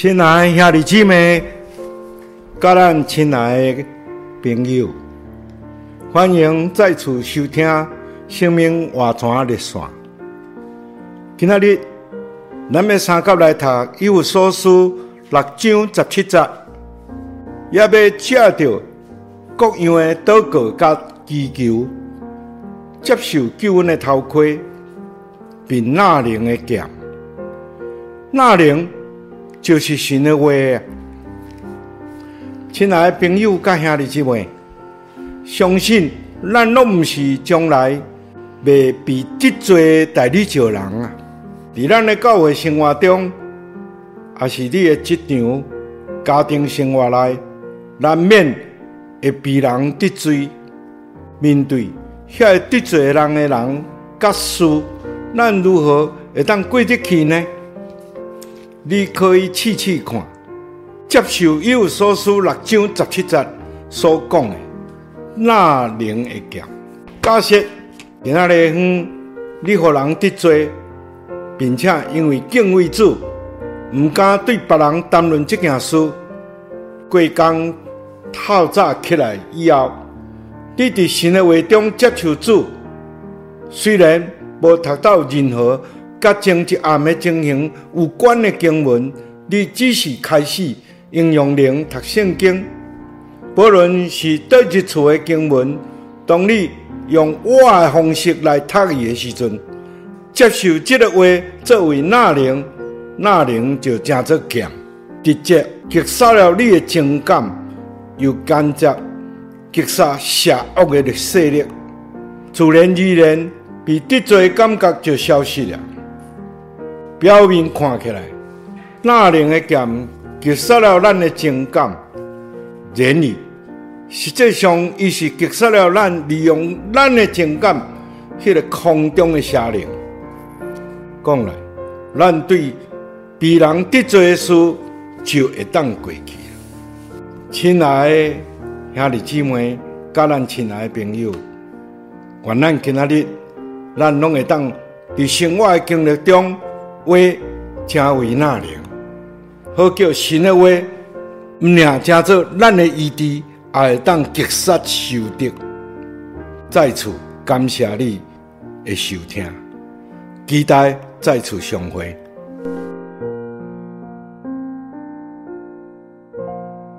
亲爱兄弟姊妹，甲咱亲爱的朋友，欢迎再次收听《生命活泉热线》。今仔日，咱要三甲来读《以弗所书》六章十七节，也要借着各样的祷告甲祈求，接受救恩的头盔，并纳灵的剑，纳灵。就是神的话！亲爱的朋友、甲兄弟姊妹，相信咱拢毋是将来未被得罪的代理教人啊！在咱的教会生活中，也是你的职场、家庭生活内，难免会被人得罪。面对遐得罪人的人、甲事，咱如何会当过得去呢？你可以试试看，接受以弗所书六章十七节所讲的那灵的剑。假设今仔日哼，你互人得罪，并且因为敬畏主，毋敢对别人谈论这件事。过工透早起来以后，你伫神的话中接受主，虽然无读到任何。甲前一暗的情形有关的经文，你只是开始应用灵读圣经。不论是倒一处的经文，当你用我的方式来读伊的时阵，接受这个话作为纳灵，纳灵就正做剑，直接击杀了你的情感，又间接击杀邪恶的势力，自然而然被得罪的感觉就消失了。表面看起来，那灵的剑击杀了咱的情感，然而实际上，伊是击杀了咱利用咱的情感，迄个空中的邪灵。讲来，咱对别人得罪的事就会当过去了。亲爱的兄弟姊妹，甲咱亲爱的朋友，愿咱今仔日，咱拢会当伫生活的经历中。话成为那灵，好叫神的话，毋俩成做咱的意志，也会当击杀仇敌。再次感谢你的收听，期待再次相会。